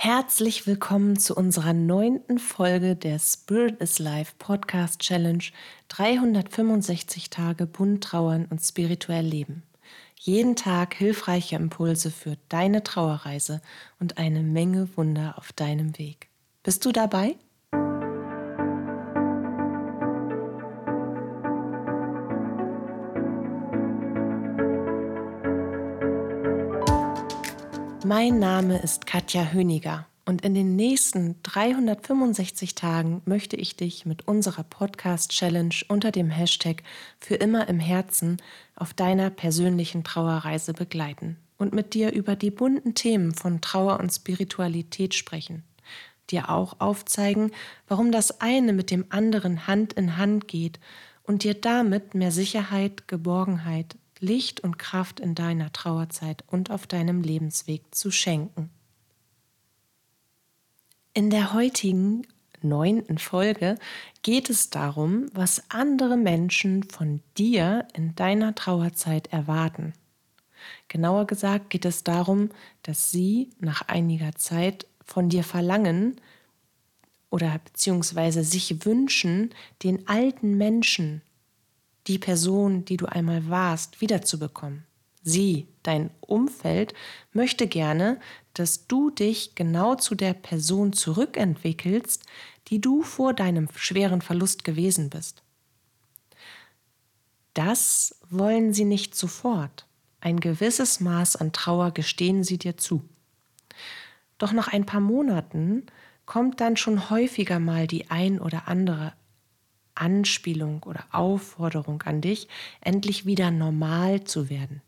Herzlich willkommen zu unserer neunten Folge der Spirit is Life Podcast Challenge 365 Tage bunt trauern und spirituell leben. Jeden Tag hilfreiche Impulse für deine Trauerreise und eine Menge Wunder auf deinem Weg. Bist du dabei? Mein Name ist Katja Höniger und in den nächsten 365 Tagen möchte ich dich mit unserer Podcast-Challenge unter dem Hashtag Für immer im Herzen auf deiner persönlichen Trauerreise begleiten und mit dir über die bunten Themen von Trauer und Spiritualität sprechen. Dir auch aufzeigen, warum das eine mit dem anderen Hand in Hand geht und dir damit mehr Sicherheit, Geborgenheit, Licht und Kraft in deiner Trauerzeit und auf deinem Lebensweg zu schenken. In der heutigen neunten Folge geht es darum, was andere Menschen von dir in deiner Trauerzeit erwarten. Genauer gesagt geht es darum, dass sie nach einiger Zeit von dir verlangen oder beziehungsweise sich wünschen, den alten Menschen die Person, die du einmal warst, wiederzubekommen. Sie, dein Umfeld, möchte gerne, dass du dich genau zu der Person zurückentwickelst, die du vor deinem schweren Verlust gewesen bist. Das wollen sie nicht sofort. Ein gewisses Maß an Trauer gestehen sie dir zu. Doch nach ein paar Monaten kommt dann schon häufiger mal die ein oder andere Anspielung oder Aufforderung an dich, endlich wieder normal zu werden.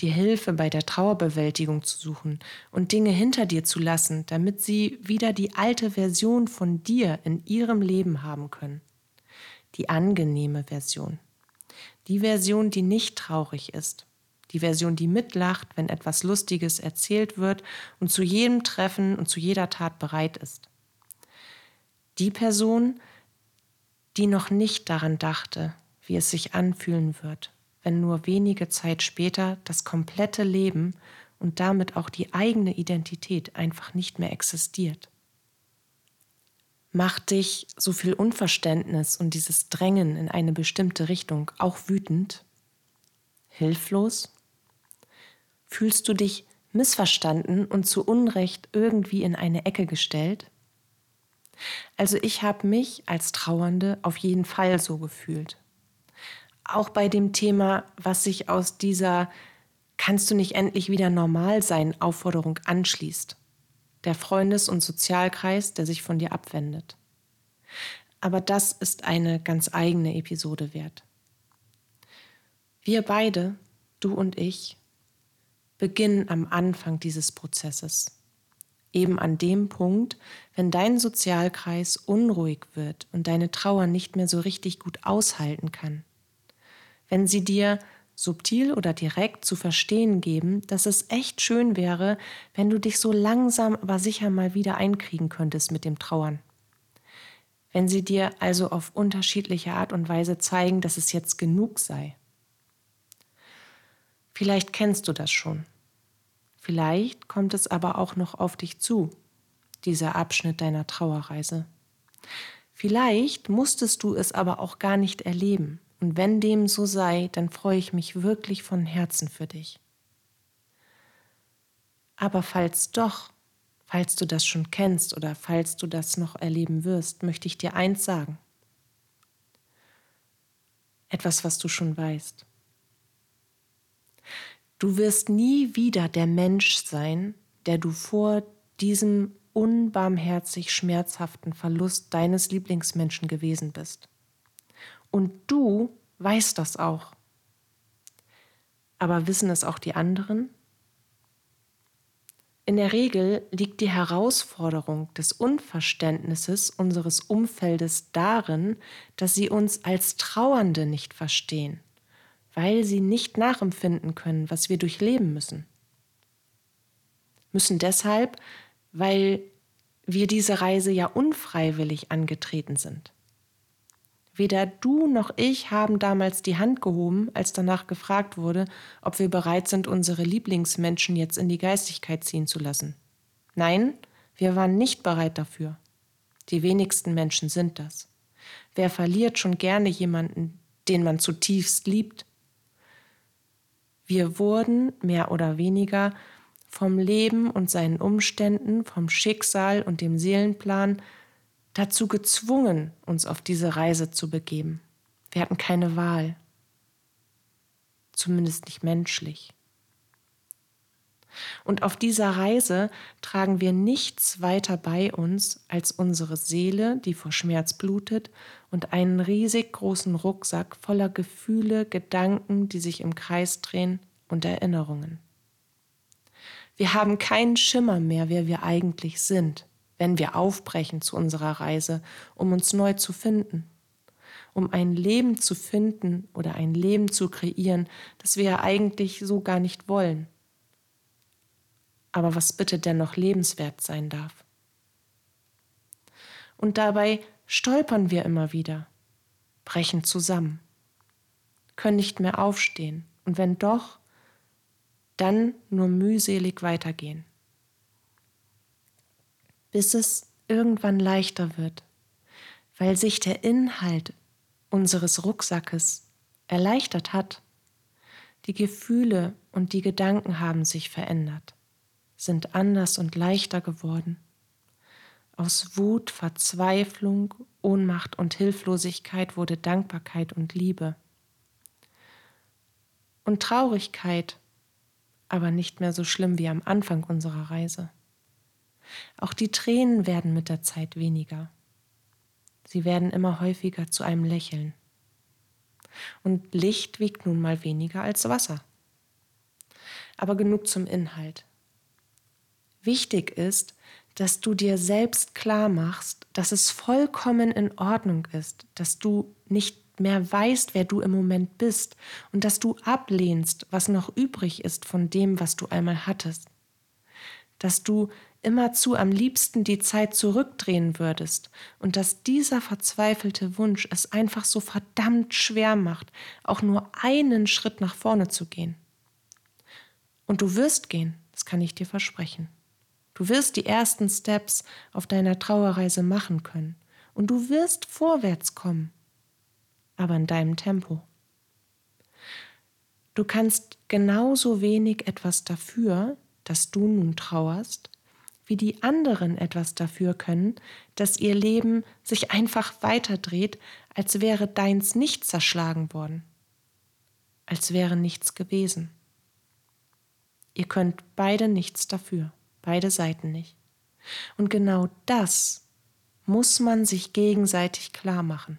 Dir Hilfe bei der Trauerbewältigung zu suchen und Dinge hinter dir zu lassen, damit sie wieder die alte Version von dir in ihrem Leben haben können. Die angenehme Version. Die Version, die nicht traurig ist. Die Version, die mitlacht, wenn etwas Lustiges erzählt wird und zu jedem Treffen und zu jeder Tat bereit ist. Die Person, die noch nicht daran dachte, wie es sich anfühlen wird, wenn nur wenige Zeit später das komplette Leben und damit auch die eigene Identität einfach nicht mehr existiert. Macht dich so viel Unverständnis und dieses Drängen in eine bestimmte Richtung auch wütend? Hilflos? Fühlst du dich missverstanden und zu Unrecht irgendwie in eine Ecke gestellt? Also ich habe mich als Trauernde auf jeden Fall so gefühlt. Auch bei dem Thema, was sich aus dieser Kannst du nicht endlich wieder normal sein Aufforderung anschließt. Der Freundes- und Sozialkreis, der sich von dir abwendet. Aber das ist eine ganz eigene Episode wert. Wir beide, du und ich, beginnen am Anfang dieses Prozesses eben an dem Punkt, wenn dein Sozialkreis unruhig wird und deine Trauer nicht mehr so richtig gut aushalten kann. Wenn sie dir subtil oder direkt zu verstehen geben, dass es echt schön wäre, wenn du dich so langsam aber sicher mal wieder einkriegen könntest mit dem Trauern. Wenn sie dir also auf unterschiedliche Art und Weise zeigen, dass es jetzt genug sei. Vielleicht kennst du das schon. Vielleicht kommt es aber auch noch auf dich zu, dieser Abschnitt deiner Trauerreise. Vielleicht musstest du es aber auch gar nicht erleben. Und wenn dem so sei, dann freue ich mich wirklich von Herzen für dich. Aber falls doch, falls du das schon kennst oder falls du das noch erleben wirst, möchte ich dir eins sagen. Etwas, was du schon weißt. Du wirst nie wieder der Mensch sein, der du vor diesem unbarmherzig schmerzhaften Verlust deines Lieblingsmenschen gewesen bist. Und du weißt das auch. Aber wissen es auch die anderen? In der Regel liegt die Herausforderung des Unverständnisses unseres Umfeldes darin, dass sie uns als Trauernde nicht verstehen weil sie nicht nachempfinden können, was wir durchleben müssen. Müssen deshalb, weil wir diese Reise ja unfreiwillig angetreten sind. Weder du noch ich haben damals die Hand gehoben, als danach gefragt wurde, ob wir bereit sind, unsere Lieblingsmenschen jetzt in die Geistigkeit ziehen zu lassen. Nein, wir waren nicht bereit dafür. Die wenigsten Menschen sind das. Wer verliert schon gerne jemanden, den man zutiefst liebt? Wir wurden mehr oder weniger vom Leben und seinen Umständen, vom Schicksal und dem Seelenplan dazu gezwungen, uns auf diese Reise zu begeben. Wir hatten keine Wahl, zumindest nicht menschlich. Und auf dieser Reise tragen wir nichts weiter bei uns als unsere Seele, die vor Schmerz blutet, und einen riesig großen Rucksack voller Gefühle, Gedanken, die sich im Kreis drehen und Erinnerungen. Wir haben keinen Schimmer mehr, wer wir eigentlich sind, wenn wir aufbrechen zu unserer Reise, um uns neu zu finden, um ein Leben zu finden oder ein Leben zu kreieren, das wir ja eigentlich so gar nicht wollen aber was bitte dennoch lebenswert sein darf. Und dabei stolpern wir immer wieder, brechen zusammen, können nicht mehr aufstehen und wenn doch, dann nur mühselig weitergehen. Bis es irgendwann leichter wird, weil sich der Inhalt unseres Rucksackes erleichtert hat. Die Gefühle und die Gedanken haben sich verändert sind anders und leichter geworden. Aus Wut, Verzweiflung, Ohnmacht und Hilflosigkeit wurde Dankbarkeit und Liebe. Und Traurigkeit, aber nicht mehr so schlimm wie am Anfang unserer Reise. Auch die Tränen werden mit der Zeit weniger. Sie werden immer häufiger zu einem Lächeln. Und Licht wiegt nun mal weniger als Wasser. Aber genug zum Inhalt. Wichtig ist, dass du dir selbst klar machst, dass es vollkommen in Ordnung ist, dass du nicht mehr weißt, wer du im Moment bist und dass du ablehnst, was noch übrig ist von dem, was du einmal hattest. Dass du immerzu am liebsten die Zeit zurückdrehen würdest und dass dieser verzweifelte Wunsch es einfach so verdammt schwer macht, auch nur einen Schritt nach vorne zu gehen. Und du wirst gehen, das kann ich dir versprechen. Du wirst die ersten Steps auf deiner Trauerreise machen können und du wirst vorwärts kommen, aber in deinem Tempo. Du kannst genauso wenig etwas dafür, dass du nun trauerst, wie die anderen etwas dafür können, dass ihr Leben sich einfach weiterdreht, als wäre deins nicht zerschlagen worden, als wäre nichts gewesen. Ihr könnt beide nichts dafür. Beide Seiten nicht. Und genau das muss man sich gegenseitig klar machen.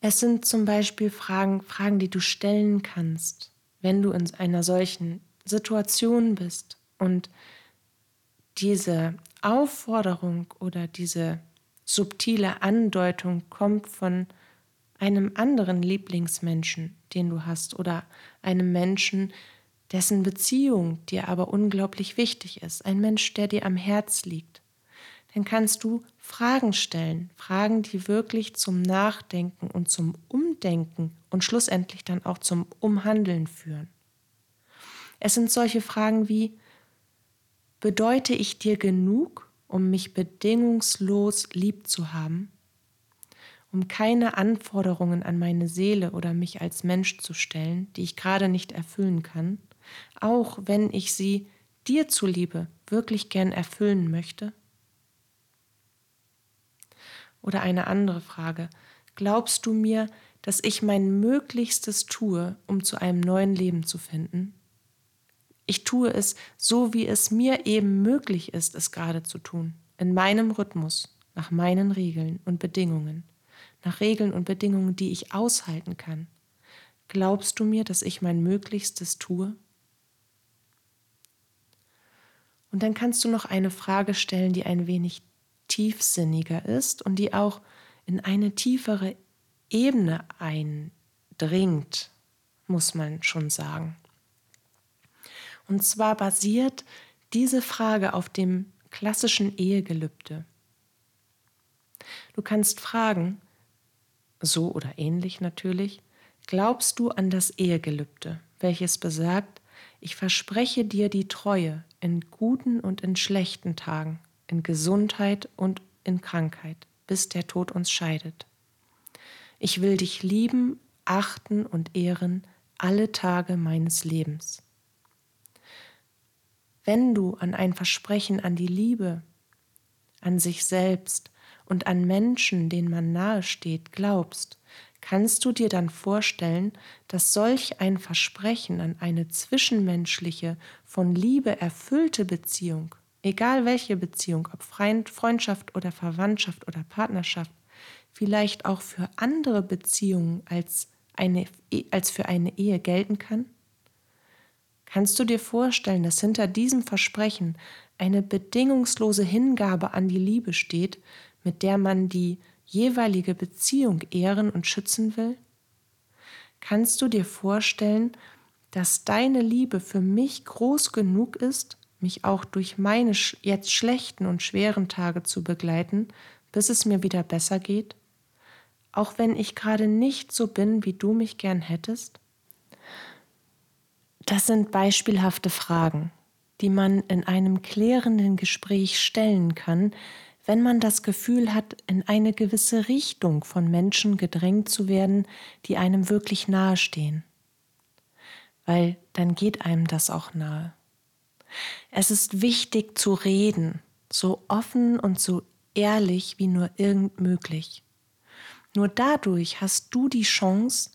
Es sind zum Beispiel Fragen, Fragen, die du stellen kannst, wenn du in einer solchen Situation bist und diese Aufforderung oder diese subtile Andeutung kommt von einem anderen Lieblingsmenschen, den du hast, oder einem Menschen, dessen Beziehung dir aber unglaublich wichtig ist, ein Mensch, der dir am Herz liegt, dann kannst du Fragen stellen, Fragen, die wirklich zum Nachdenken und zum Umdenken und schlussendlich dann auch zum Umhandeln führen. Es sind solche Fragen wie, bedeute ich dir genug, um mich bedingungslos lieb zu haben? um keine Anforderungen an meine Seele oder mich als Mensch zu stellen, die ich gerade nicht erfüllen kann, auch wenn ich sie dir zuliebe wirklich gern erfüllen möchte? Oder eine andere Frage. Glaubst du mir, dass ich mein Möglichstes tue, um zu einem neuen Leben zu finden? Ich tue es so, wie es mir eben möglich ist, es gerade zu tun, in meinem Rhythmus, nach meinen Regeln und Bedingungen, nach Regeln und Bedingungen, die ich aushalten kann. Glaubst du mir, dass ich mein Möglichstes tue? Und dann kannst du noch eine Frage stellen, die ein wenig tiefsinniger ist und die auch in eine tiefere Ebene eindringt, muss man schon sagen. Und zwar basiert diese Frage auf dem klassischen Ehegelübde. Du kannst fragen, so oder ähnlich natürlich, glaubst du an das Ehegelübde, welches besagt, ich verspreche dir die Treue in guten und in schlechten Tagen, in Gesundheit und in Krankheit, bis der Tod uns scheidet. Ich will dich lieben, achten und ehren alle Tage meines Lebens. Wenn du an ein Versprechen an die Liebe, an sich selbst und an Menschen, denen man nahesteht, glaubst, kannst du dir dann vorstellen, dass solch ein Versprechen an eine zwischenmenschliche, von Liebe erfüllte Beziehung, egal welche Beziehung, ob Freundschaft oder Verwandtschaft oder Partnerschaft, vielleicht auch für andere Beziehungen als, eine, als für eine Ehe gelten kann? Kannst du dir vorstellen, dass hinter diesem Versprechen eine bedingungslose Hingabe an die Liebe steht, mit der man die jeweilige Beziehung ehren und schützen will? Kannst du dir vorstellen, dass deine Liebe für mich groß genug ist, mich auch durch meine jetzt schlechten und schweren Tage zu begleiten, bis es mir wieder besser geht? Auch wenn ich gerade nicht so bin, wie du mich gern hättest? Das sind beispielhafte Fragen, die man in einem klärenden Gespräch stellen kann, wenn man das Gefühl hat, in eine gewisse Richtung von Menschen gedrängt zu werden, die einem wirklich nahestehen. Weil dann geht einem das auch nahe. Es ist wichtig zu reden, so offen und so ehrlich wie nur irgend möglich. Nur dadurch hast du die Chance,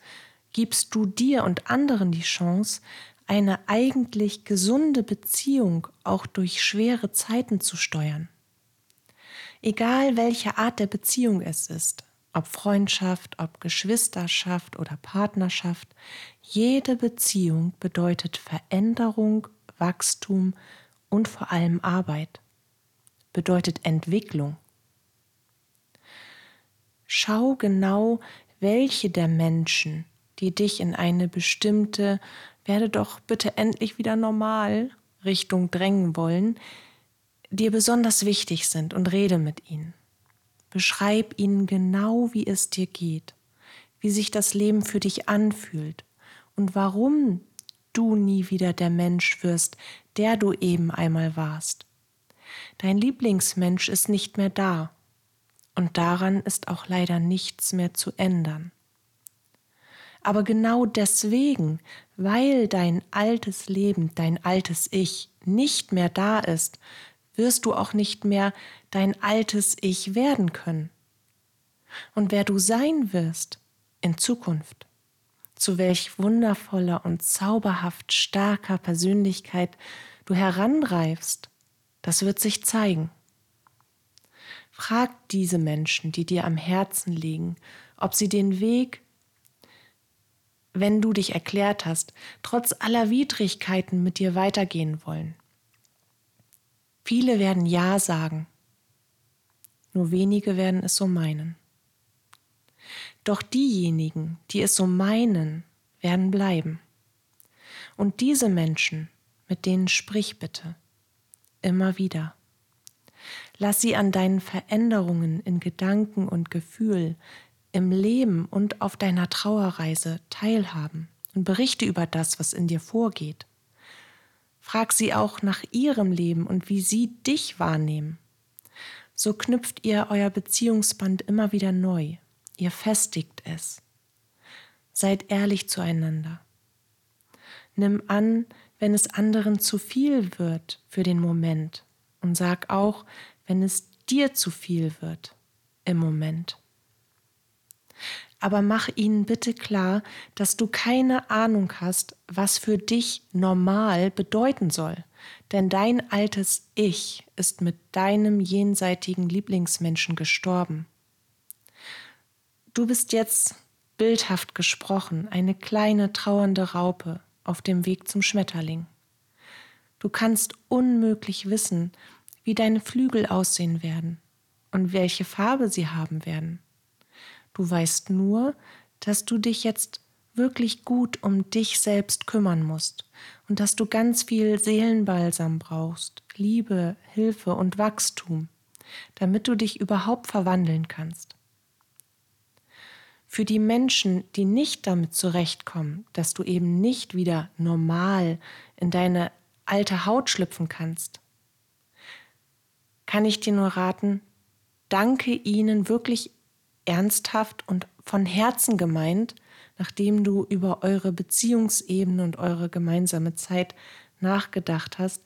gibst du dir und anderen die Chance, eine eigentlich gesunde Beziehung auch durch schwere Zeiten zu steuern. Egal welche Art der Beziehung es ist, ob Freundschaft, ob Geschwisterschaft oder Partnerschaft, jede Beziehung bedeutet Veränderung, Wachstum und vor allem Arbeit, bedeutet Entwicklung. Schau genau, welche der Menschen, die dich in eine bestimmte, werde doch bitte endlich wieder normal Richtung drängen wollen, dir besonders wichtig sind und rede mit ihnen. Beschreib ihnen genau, wie es dir geht, wie sich das Leben für dich anfühlt und warum du nie wieder der Mensch wirst, der du eben einmal warst. Dein Lieblingsmensch ist nicht mehr da und daran ist auch leider nichts mehr zu ändern. Aber genau deswegen, weil dein altes Leben, dein altes Ich nicht mehr da ist, wirst du auch nicht mehr dein altes Ich werden können. Und wer du sein wirst in Zukunft, zu welch wundervoller und zauberhaft starker Persönlichkeit du heranreifst, das wird sich zeigen. Frag diese Menschen, die dir am Herzen liegen, ob sie den Weg, wenn du dich erklärt hast, trotz aller Widrigkeiten mit dir weitergehen wollen. Viele werden Ja sagen, nur wenige werden es so meinen. Doch diejenigen, die es so meinen, werden bleiben. Und diese Menschen, mit denen sprich bitte, immer wieder. Lass sie an deinen Veränderungen in Gedanken und Gefühl, im Leben und auf deiner Trauerreise teilhaben und berichte über das, was in dir vorgeht. Frag sie auch nach ihrem Leben und wie sie dich wahrnehmen. So knüpft ihr euer Beziehungsband immer wieder neu. Ihr festigt es. Seid ehrlich zueinander. Nimm an, wenn es anderen zu viel wird für den Moment und sag auch, wenn es dir zu viel wird im Moment aber mach ihnen bitte klar, dass du keine Ahnung hast, was für dich normal bedeuten soll. Denn dein altes Ich ist mit deinem jenseitigen Lieblingsmenschen gestorben. Du bist jetzt, bildhaft gesprochen, eine kleine trauernde Raupe auf dem Weg zum Schmetterling. Du kannst unmöglich wissen, wie deine Flügel aussehen werden und welche Farbe sie haben werden. Du weißt nur, dass du dich jetzt wirklich gut um dich selbst kümmern musst und dass du ganz viel Seelenbalsam brauchst, Liebe, Hilfe und Wachstum, damit du dich überhaupt verwandeln kannst. für die Menschen, die nicht damit zurechtkommen, dass du eben nicht wieder normal in deine alte Haut schlüpfen kannst, kann ich dir nur raten, danke ihnen wirklich ernsthaft und von Herzen gemeint, nachdem du über eure Beziehungsebene und eure gemeinsame Zeit nachgedacht hast.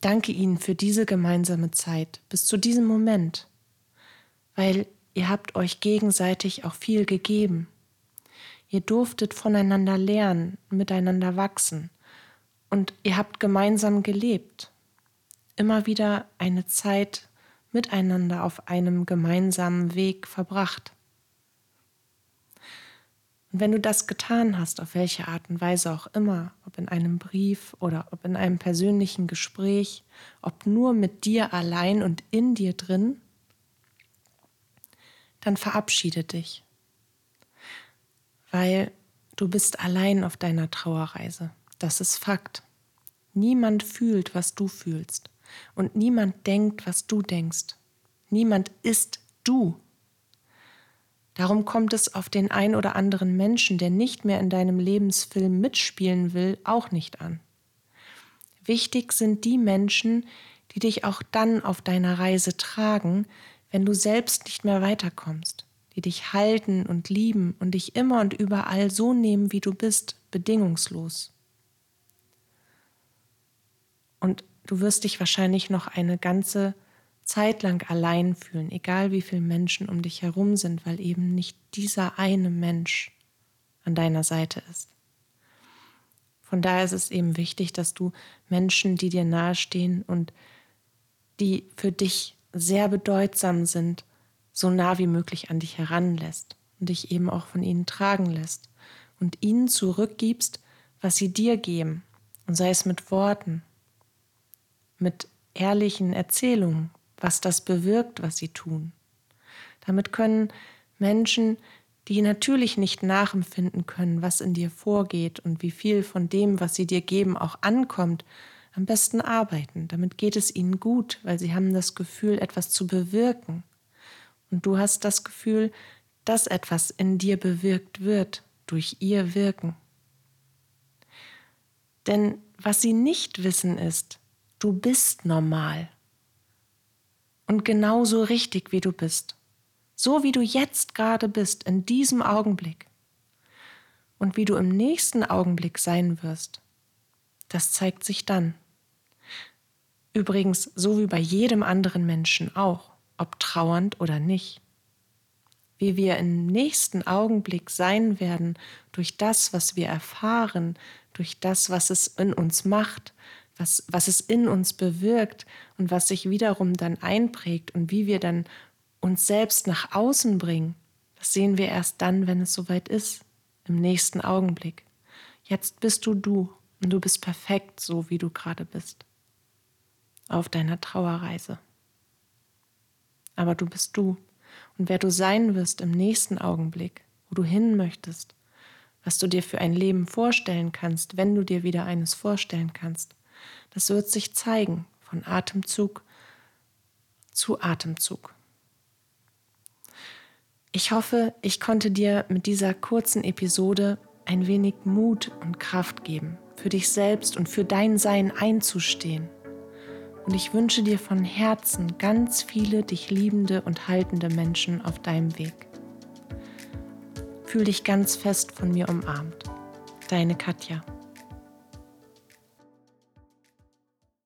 Danke ihnen für diese gemeinsame Zeit bis zu diesem Moment, weil ihr habt euch gegenseitig auch viel gegeben. Ihr durftet voneinander lernen, miteinander wachsen und ihr habt gemeinsam gelebt. Immer wieder eine Zeit miteinander auf einem gemeinsamen Weg verbracht. Und wenn du das getan hast, auf welche Art und Weise auch immer, ob in einem Brief oder ob in einem persönlichen Gespräch, ob nur mit dir allein und in dir drin, dann verabschiede dich, weil du bist allein auf deiner Trauerreise. Das ist Fakt. Niemand fühlt, was du fühlst und niemand denkt, was du denkst. Niemand ist du. Darum kommt es auf den ein oder anderen Menschen, der nicht mehr in deinem Lebensfilm mitspielen will, auch nicht an. Wichtig sind die Menschen, die dich auch dann auf deiner Reise tragen, wenn du selbst nicht mehr weiterkommst, die dich halten und lieben und dich immer und überall so nehmen, wie du bist, bedingungslos. Und du wirst dich wahrscheinlich noch eine ganze Zeit lang allein fühlen, egal wie viele Menschen um dich herum sind, weil eben nicht dieser eine Mensch an deiner Seite ist. Von daher ist es eben wichtig, dass du Menschen, die dir nahestehen und die für dich sehr bedeutsam sind, so nah wie möglich an dich heranlässt und dich eben auch von ihnen tragen lässt und ihnen zurückgibst, was sie dir geben, und sei es mit Worten, mit ehrlichen Erzählungen, was das bewirkt, was sie tun. Damit können Menschen, die natürlich nicht nachempfinden können, was in dir vorgeht und wie viel von dem, was sie dir geben, auch ankommt, am besten arbeiten. Damit geht es ihnen gut, weil sie haben das Gefühl, etwas zu bewirken. Und du hast das Gefühl, dass etwas in dir bewirkt wird durch ihr Wirken. Denn was sie nicht wissen ist, du bist normal und genauso richtig, wie du bist. So wie du jetzt gerade bist, in diesem Augenblick. Und wie du im nächsten Augenblick sein wirst, das zeigt sich dann. Übrigens, so wie bei jedem anderen Menschen auch, ob trauernd oder nicht. Wie wir im nächsten Augenblick sein werden durch das, was wir erfahren, durch das, was es in uns macht, was, was es in uns bewirkt und was sich wiederum dann einprägt und wie wir dann uns selbst nach außen bringen, das sehen wir erst dann, wenn es soweit ist, im nächsten Augenblick. Jetzt bist du du und du bist perfekt, so wie du gerade bist, auf deiner Trauerreise. Aber du bist du und wer du sein wirst im nächsten Augenblick, wo du hin möchtest, was du dir für ein Leben vorstellen kannst, wenn du dir wieder eines vorstellen kannst, das wird sich zeigen von Atemzug zu Atemzug. Ich hoffe, ich konnte dir mit dieser kurzen Episode ein wenig Mut und Kraft geben, für dich selbst und für dein Sein einzustehen. Und ich wünsche dir von Herzen ganz viele dich liebende und haltende Menschen auf deinem Weg. Fühl dich ganz fest von mir umarmt. Deine Katja.